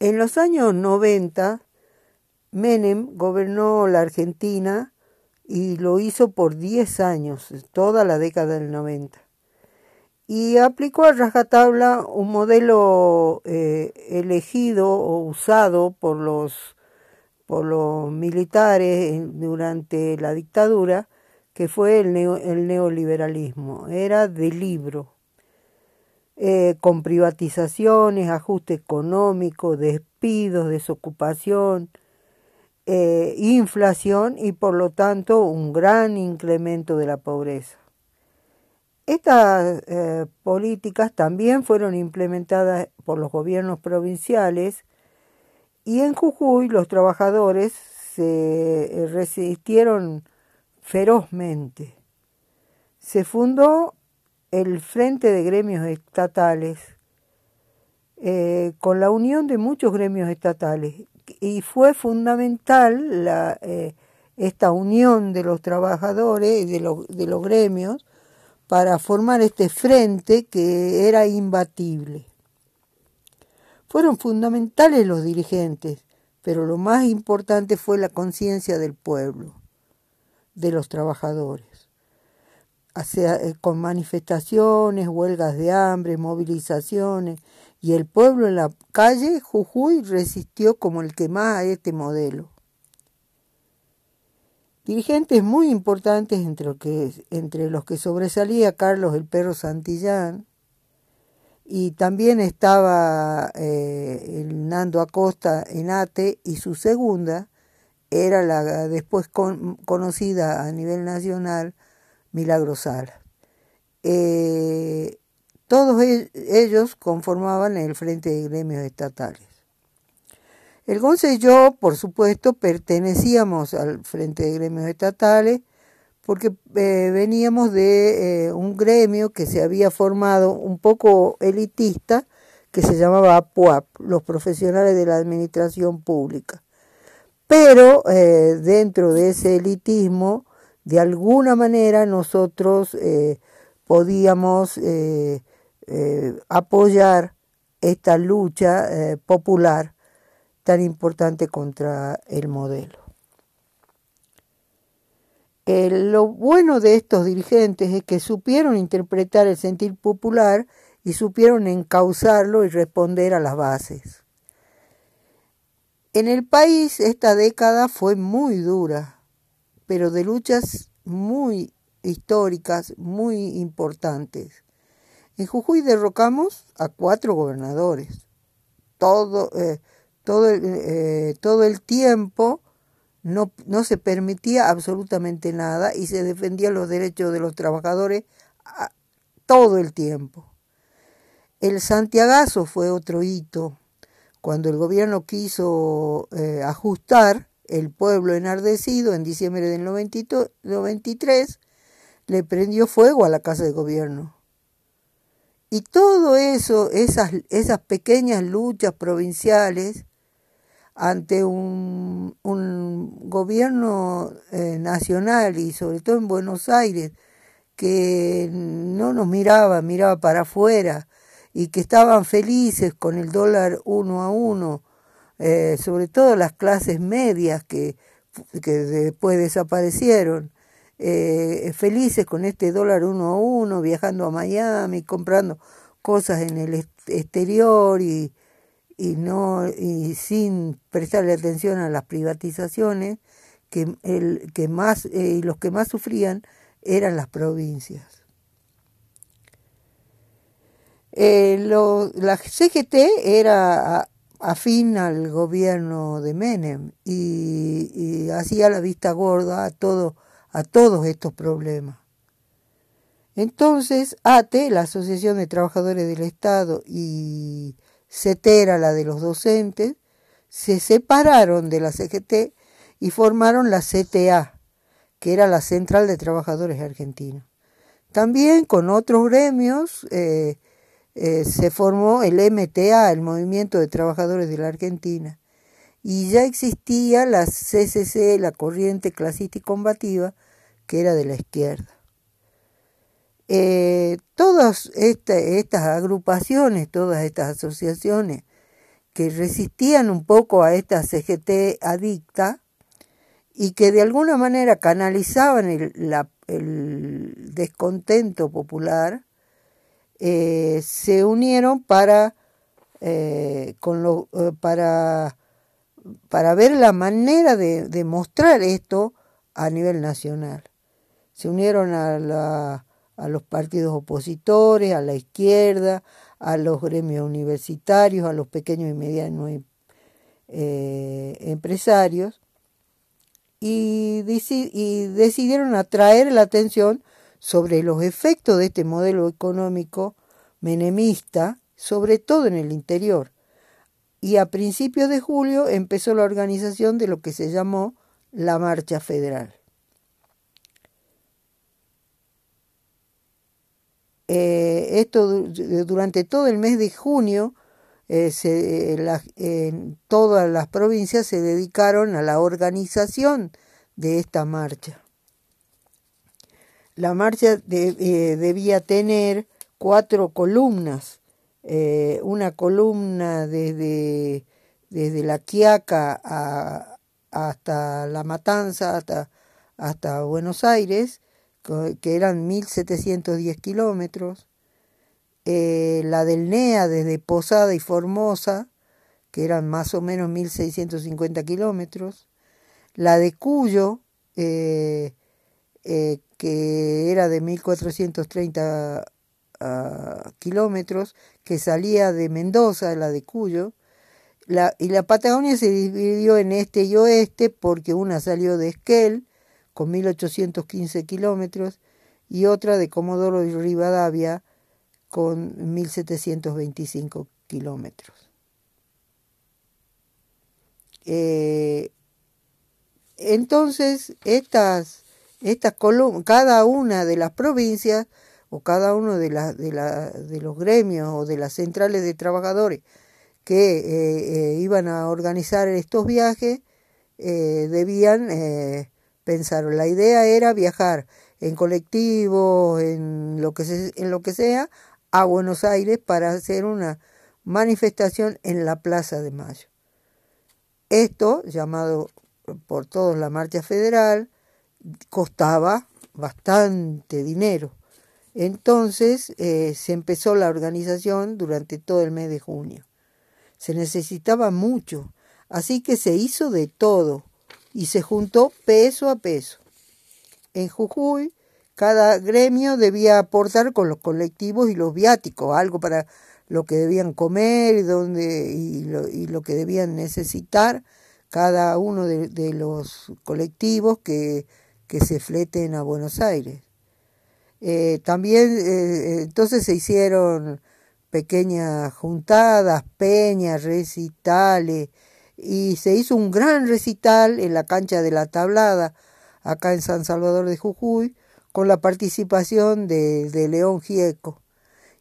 En los años 90, Menem gobernó la Argentina y lo hizo por 10 años, toda la década del 90. Y aplicó a rajatabla un modelo eh, elegido o usado por los, por los militares durante la dictadura, que fue el, el neoliberalismo. Era de libro, eh, con privatizaciones, ajuste económico, despidos, desocupación, eh, inflación y por lo tanto un gran incremento de la pobreza. Estas eh, políticas también fueron implementadas por los gobiernos provinciales y en Jujuy los trabajadores se resistieron ferozmente. Se fundó el Frente de Gremios Estatales eh, con la unión de muchos gremios estatales y fue fundamental eh, esta unión de los trabajadores, de, de los gremios, para formar este frente que era imbatible. Fueron fundamentales los dirigentes, pero lo más importante fue la conciencia del pueblo, de los trabajadores. Eh, con manifestaciones, huelgas de hambre, movilizaciones, y el pueblo en la calle, Jujuy resistió como el que más a este modelo. Dirigentes muy importantes entre, los que, sobresalía Carlos el Perro Santillán, y también estaba eh, el Nando Acosta en ATE, y su segunda era la después conocida a nivel nacional, Milagrosala. Eh, todos e-, ellos conformaban el Frente de Gremios Estatales. El Gonce y yo, por supuesto, pertenecíamos al Frente de Gremios Estatales porque eh, veníamos de eh, un gremio que se había formado un poco elitista, que se llamaba APUAP, los profesionales de la administración pública. Pero dentro de ese elitismo, de alguna manera nosotros podíamos eh, apoyar esta lucha eh, popular tan importante contra el modelo. lo bueno de estos dirigentes es que supieron interpretar el sentir popular y supieron encauzarlo y responder a las bases. En el país esta década fue muy dura, pero de luchas muy históricas, muy importantes. En Jujuy derrocamos a cuatro gobernadores. Todo, eh, todo, eh, todo el tiempo no, no, se permitía absolutamente nada y se defendían los derechos de los trabajadores todo el tiempo. El Santiagazo fue otro hito. Cuando el gobierno quiso eh, ajustar, el pueblo enardecido en diciembre del 93 le prendió fuego a la casa de gobierno. Y todo eso, esas, pequeñas luchas provinciales ante un, gobierno eh, nacional y sobre todo en Buenos Aires, que no nos miraba, miraba para afuera y que estaban felices con el dólar uno a uno, eh, sobre todo las clases medias que, que después desaparecieron, eh, felices con este dólar uno a uno, viajando a Miami, comprando cosas en el exterior y, y no y sin prestarle atención a las privatizaciones que el que más eh, los que más sufrían eran las provincias. La CGT era afín al gobierno de Menem y, hacía la vista gorda a todo a todos estos problemas. Entonces, ATE, la Asociación de Trabajadores del Estado, y CETERA, la de los docentes, se separaron de la CGT y formaron la CTA, que era la Central de Trabajadores Argentinos. También con otros gremios eh, eh, se formó el MTA, el Movimiento de Trabajadores de la Argentina, y ya existía la CCC, la Corriente Clasista y Combativa, que era de la izquierda. Eh, todas estas agrupaciones, todas estas asociaciones que resistían un poco a esta CGT adicta y que de alguna manera canalizaban el, descontento popular, eh, se unieron para, eh, con lo, eh, para, para ver la manera de, de, mostrar esto a nivel nacional. Se unieron a, la, a los partidos opositores, a la izquierda, a los gremios universitarios, a los pequeños y medianos empresarios, y, decidieron atraer la atención sobre los efectos de este modelo económico menemista, sobre todo en el interior. Y a principios de julio empezó la organización de lo que se llamó la Marcha Federal. Eh, esto durante todo el mes de junio eh, todas las provincias se dedicaron a la organización de esta marcha. La marcha eh, debía tener cuatro columnas, eh, una columna desde, desde la Quiaca hasta La Matanza, hasta, hasta Buenos Aires, que eran 1.710 kilómetros, eh, la del NEA desde Posada y Formosa, que eran más o menos 1.650 kilómetros, la de Cuyo, que era de 1.430 ah, kilómetros, que salía de Mendoza, la de Cuyo, y la Patagonia se dividió en este y oeste porque una salió de Esquel, con 1.815 kilómetros, y otra de Comodoro y Rivadavia, con 1.725 kilómetros. Eh, entonces, estas, estas cada una de las provincias o cada uno de, de, de, los gremios o de las centrales de trabajadores que eh, eh, iban a organizar estos viajes debían pensar. La idea era viajar en colectivo, en lo que, en lo que sea, a Buenos Aires para hacer una manifestación en la Plaza de Mayo. Esto, llamado por todos la Marcha Federal, costaba bastante dinero. Entonces eh, se empezó la organización durante todo el mes de junio. Se necesitaba mucho, así que se hizo de todo y se juntó peso a peso. En Jujuy cada gremio debía aportar con los colectivos y los viáticos, algo para lo que debían comer y, donde, y, lo, que debían necesitar cada uno de, los colectivos que, se fleten a Buenos Aires. Eh, también eh, entonces se hicieron pequeñas juntadas, peñas, recitales, y se hizo un gran recital en la cancha de la Tablada, acá en San Salvador de Jujuy, con la participación de, León Gieco.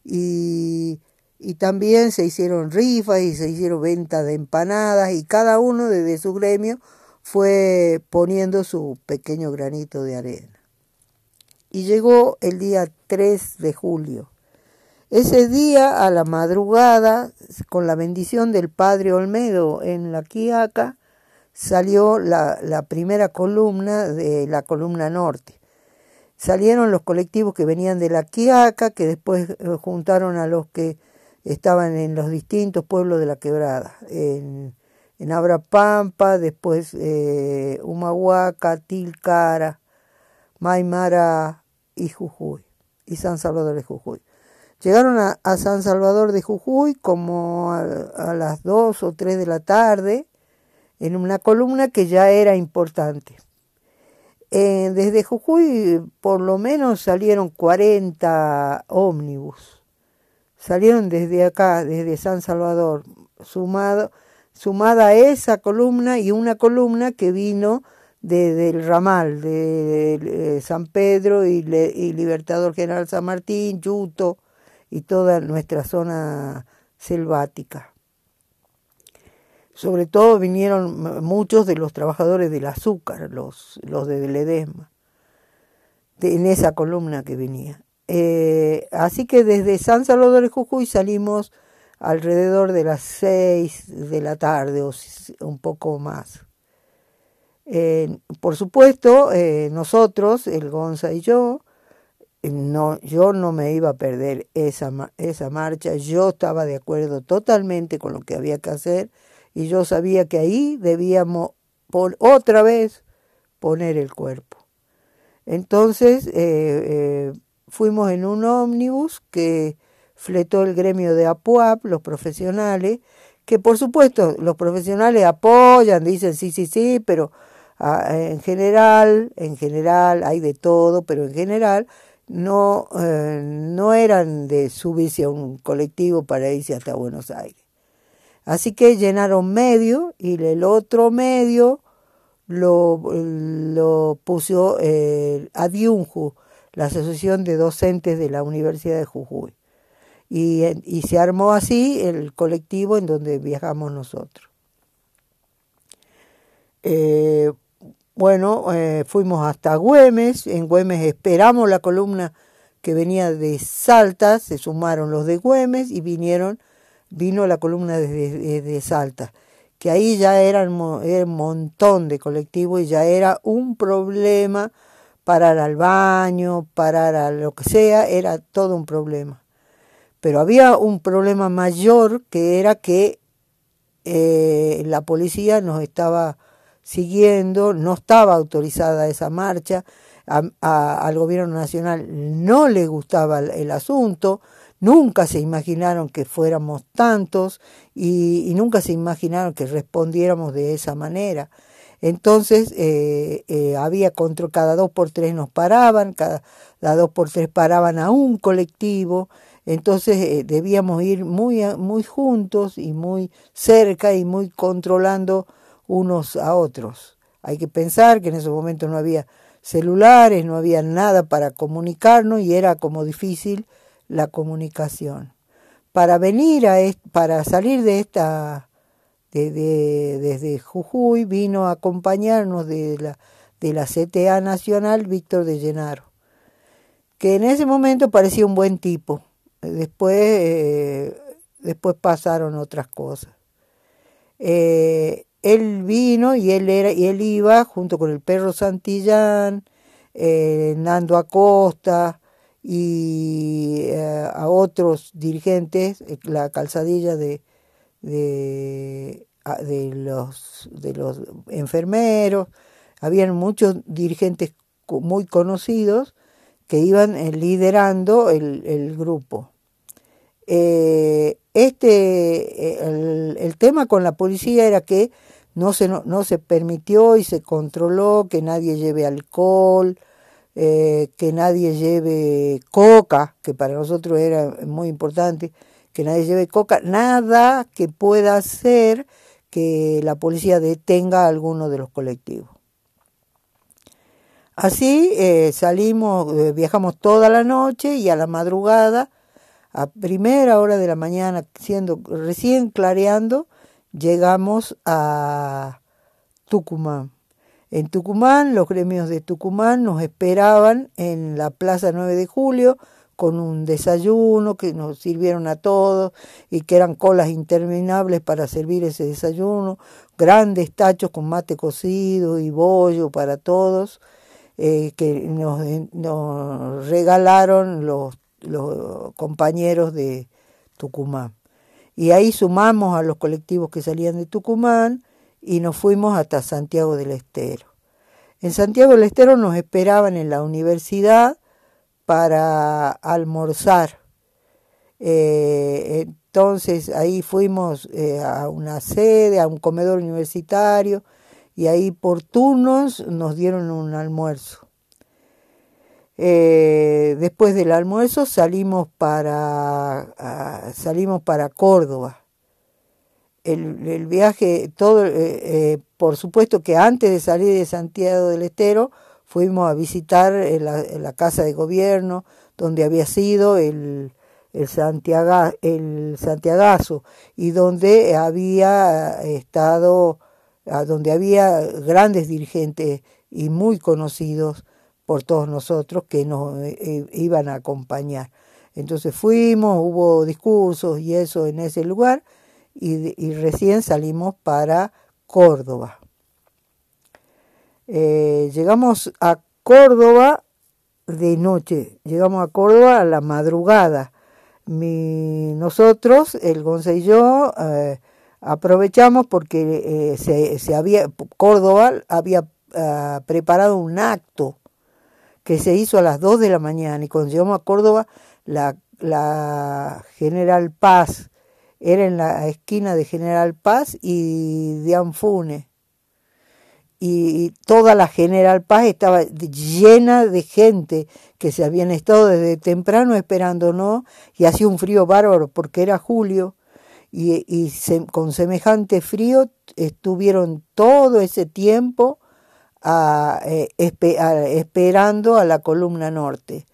Y, también se hicieron rifas y se hicieron ventas de empanadas y cada uno desde su gremio fue poniendo su pequeño granito de arena. Y llegó el día 3 de julio. Ese día, a la madrugada, con la bendición del padre Olmedo en la Quiaca, salió la, la primera columna de la columna norte. Salieron los colectivos que venían de la Quiaca, que después eh, juntaron a los que estaban en los distintos pueblos de la quebrada, en, en Abrapampa, después eh, Humahuaca, Tilcara, Maimara y Jujuy, y San Salvador de Jujuy. Llegaron a, San Salvador de Jujuy como a, las dos o tres de la tarde en una columna que ya era importante. Eh, desde Jujuy por lo menos salieron 40 ómnibus. Salieron desde acá, desde San Salvador, sumado, sumada a esa columna y una columna que vino desde el ramal de, San Pedro y, y, Libertador General San Martín, Yuto y toda nuestra zona selvática. Sobre todo vinieron muchos de los trabajadores del azúcar, los, de Ledesma, en esa columna que venía. Eh, así que desde San Salvador de Jujuy salimos alrededor de las seis de la tarde o un poco más. Eh, por supuesto, eh, nosotros, el Gonza y yo, no, yo no me iba a perder esa, esa marcha, yo estaba de acuerdo totalmente con lo que había que hacer y yo sabía que ahí debíamos por otra vez poner el cuerpo. Entonces eh, fuimos en un ómnibus que fletó el gremio de APUAP, los profesionales, que por supuesto los profesionales apoyan, dicen sí, sí, sí, pero ah, en general, en general hay de todo, pero en general no, eh, no eran de subirse a un colectivo para irse hasta Buenos Aires. Así que llenaron medio y el otro medio lo, lo puso eh, Adiunju, la Asociación de Docentes de la Universidad de Jujuy. Y, y se armó así el colectivo en donde viajamos nosotros. Eh, bueno, eh, fuimos hasta Güemes, en Güemes esperamos la columna que venía de Salta, se sumaron los de Güemes y vinieron, vino la columna de, Salta, que ahí ya era un montón de colectivos y ya era un problema parar al baño, parar a lo que sea, era todo un problema. Pero había un problema mayor que era que eh, la policía nos estaba siguiendo, no estaba autorizada esa marcha, al gobierno nacional no le gustaba el, asunto, nunca se imaginaron que fuéramos tantos y, nunca se imaginaron que respondiéramos de esa manera. Entonces eh, eh, había contra cada dos por tres nos paraban, cada, dos por tres paraban a un colectivo, entonces eh, debíamos ir muy, muy juntos y muy cerca y muy controlando unos a otros. Hay que pensar que en esos momentos no había celulares, no había nada para comunicarnos y era como difícil la comunicación. Para venir a para salir de esta de, desde Jujuy vino a acompañarnos de la de la CTA Nacional Víctor de Llenaro, que en ese momento parecía un buen tipo. Después, eh, después pasaron otras cosas. Eh, él vino y él era y él iba junto con el perro Santillán, eh, Nando Acosta y eh, a otros dirigentes, eh, la calzadilla de, de, de, los, de los enfermeros, habían muchos dirigentes muy conocidos que iban liderando el, el grupo. este, el, el tema con la policía era que no se, no, se permitió y se controló que nadie lleve alcohol, eh, que nadie lleve coca, que para nosotros era muy importante, que nadie lleve coca, nada que pueda hacer que la policía detenga a alguno de los colectivos. Así eh, salimos, eh, viajamos toda la noche y a la madrugada, a primera hora de la mañana, siendo recién clareando, llegamos a Tucumán. En Tucumán, los gremios de Tucumán nos esperaban en la Plaza 9 de Julio con un desayuno que nos sirvieron a todos y que eran colas interminables para servir ese desayuno, grandes tachos con mate cocido y bollo para todos, eh, que nos, nos regalaron los, los compañeros de Tucumán. Y ahí sumamos a los colectivos que salían de Tucumán y nos fuimos hasta Santiago del Estero. En Santiago del Estero nos esperaban en la universidad para almorzar. Eh, entonces ahí fuimos eh, a una sede, a un comedor universitario, y ahí por turnos nos dieron un almuerzo. Eh, después del almuerzo salimos para, salimos para Córdoba. El, viaje, todo, eh, eh, por supuesto que antes de salir de Santiago del Estero, fuimos a visitar la, casa de gobierno donde había sido el, el, Santiago, el Santiagazo y donde había estado, donde había grandes dirigentes y muy conocidos por todos nosotros que nos eh, eh, iban a acompañar. Entonces fuimos, hubo discursos y eso en ese lugar y, recién salimos para Córdoba. Eh, llegamos a Córdoba de noche, llegamos a Córdoba a la madrugada. Mi, nosotros, el Gonza y yo, aprovechamos porque eh, se, se, había, Córdoba había ah, preparado un acto que se hizo a las 2 de la mañana y cuando llegamos a Córdoba, la, la General Paz era en la esquina de General Paz y de Anfune. Y toda la General Paz estaba llena de gente que se habían estado desde temprano esperándonos y hacía un frío bárbaro porque era julio y, y con semejante frío estuvieron todo ese tiempo a, eh, esperando a la columna norte.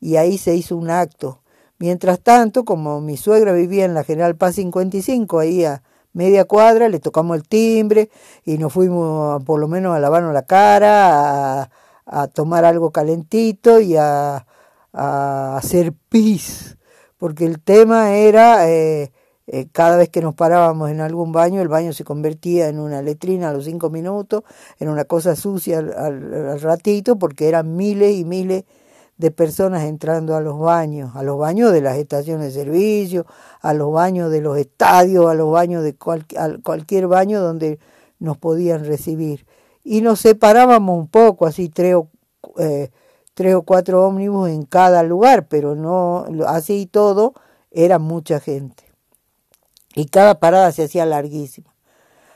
Y ahí se hizo un acto. Mientras tanto, como mi suegra vivía en la General Paz 55, ahí a media cuadra, le tocamos el timbre y nos fuimos por lo menos a lavarnos la cara, a, tomar algo calentito y a, hacer pis, porque el tema era eh, eh, cada vez que nos parábamos en algún baño, el baño se convertía en una letrina a los cinco minutos, en una cosa sucia al ratito, porque eran miles y miles de personas entrando a los baños, a los baños de las estaciones de servicio, a los baños de los estadios, a los baños de cualquier baño donde nos podían recibir. Y nos separábamos un poco, así tres o, eh, tres o cuatro ómnibus en cada lugar, pero no así y todo, era mucha gente. Y cada parada se hacía larguísima.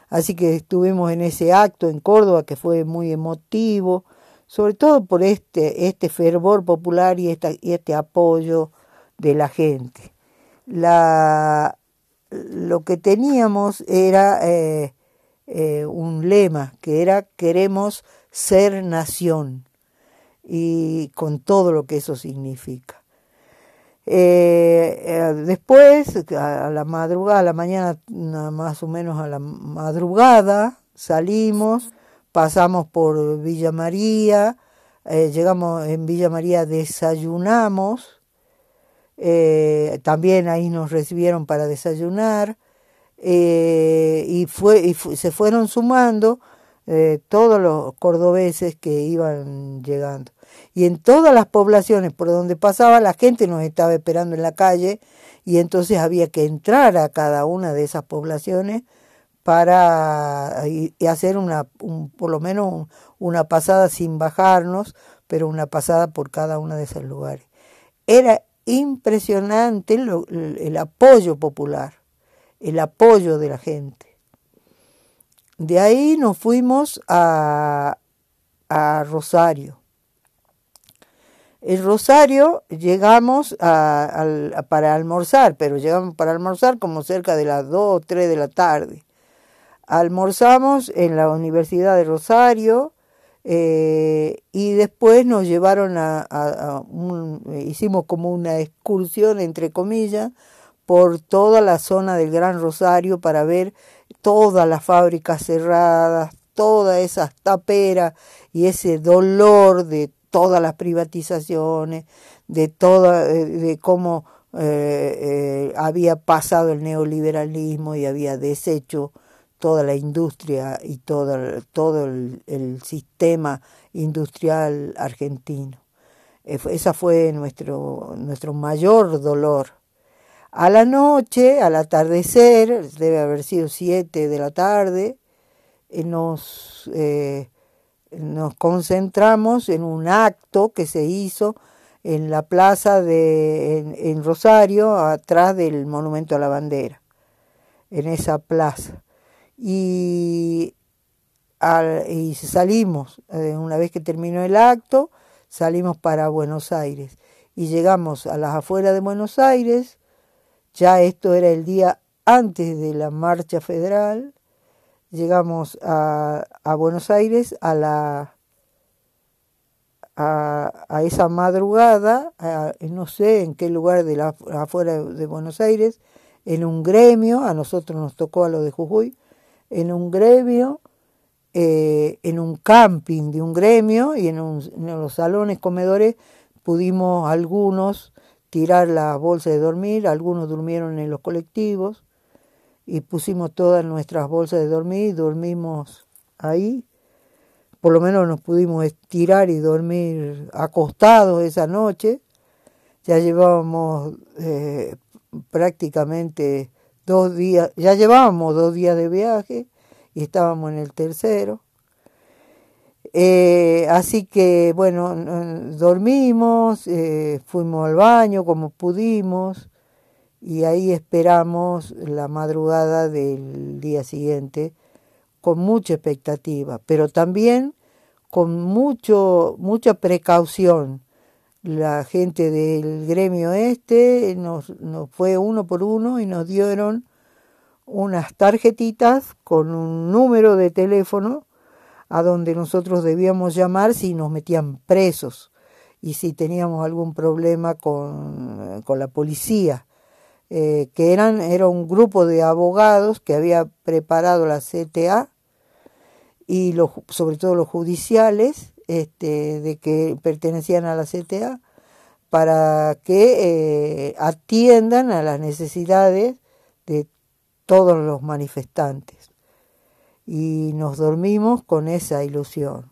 Así que estuvimos en ese acto en Córdoba que fue muy emotivo, sobre todo por este, este fervor popular y, esta, y este apoyo de la gente. La, lo que teníamos era eh, eh, un lema que era queremos ser nación y con todo lo que eso significa. Eh, después, a la madrugada, a la mañana más o menos a la madrugada, salimos pasamos por Villa María, eh, llegamos en Villa María, desayunamos, eh, también ahí nos recibieron para desayunar, eh, y, fue, y se fueron sumando todos los cordobeses que iban llegando. Y en todas las poblaciones por donde pasaba, la gente nos estaba esperando en la calle, y entonces había que entrar a cada una de esas poblaciones para y, hacer una, por lo menos una pasada sin bajarnos, pero una pasada por cada uno de esos lugares. Era impresionante el apoyo popular, el apoyo de la gente. De ahí nos fuimos a, a Rosario. El Rosario llegamos a, para almorzar, pero llegamos para almorzar como cerca de las 2 o 3 de la tarde. Almorzamos en la Universidad de Rosario eh, y después nos llevaron a, hicimos como una excursión, entre comillas, por toda la zona del Gran Rosario para ver todas las fábricas cerradas, todas esas taperas y ese dolor de todas las privatizaciones, de toda, de, cómo eh, eh, había pasado el neoliberalismo y había deshecho toda la industria y todo, todo el, sistema industrial argentino. Eh, esa fue nuestro, nuestro mayor dolor. A la noche, al atardecer, debe haber sido siete de la tarde, nos, nos concentramos en un acto que se hizo en la plaza de en Rosario, atrás del Monumento a la Bandera, en esa plaza. Y, y salimos, eh, una vez que terminó el acto, salimos para Buenos Aires. Y llegamos a las afueras de Buenos Aires, ya esto era el día antes de la marcha federal, llegamos a, a Buenos Aires a la a, a esa madrugada, no sé en qué lugar de la afuera de Buenos Aires, en un gremio, a nosotros nos tocó a lo de Jujuy, en un gremio, eh, en un camping de un gremio y en, los salones comedores pudimos algunos tirar la bolsa de dormir, algunos durmieron en los colectivos y pusimos todas nuestras bolsas de dormir dormimos ahí. Por lo menos nos pudimos estirar y dormir acostados esa noche. Ya llevábamos eh, prácticamente dos días, ya llevábamos dos días de viaje y estábamos en el tercero. Eh, así que bueno, dormimos, eh, fuimos al baño como pudimos y ahí esperamos la madrugada del día siguiente con mucha expectativa, pero también con mucho, mucha precaución. La gente del gremio este nos, nos fue uno por uno y nos dieron unas tarjetitas con un número de teléfono a donde nosotros debíamos llamar si nos metían presos y si teníamos algún problema con, con la policía, eh, que eran, era un grupo de abogados que había preparado la CTA y los, sobre todo los judiciales, este, de que pertenecían a la CTA, para que eh, atiendan a las necesidades de todos los manifestantes y nos dormimos con esa ilusión.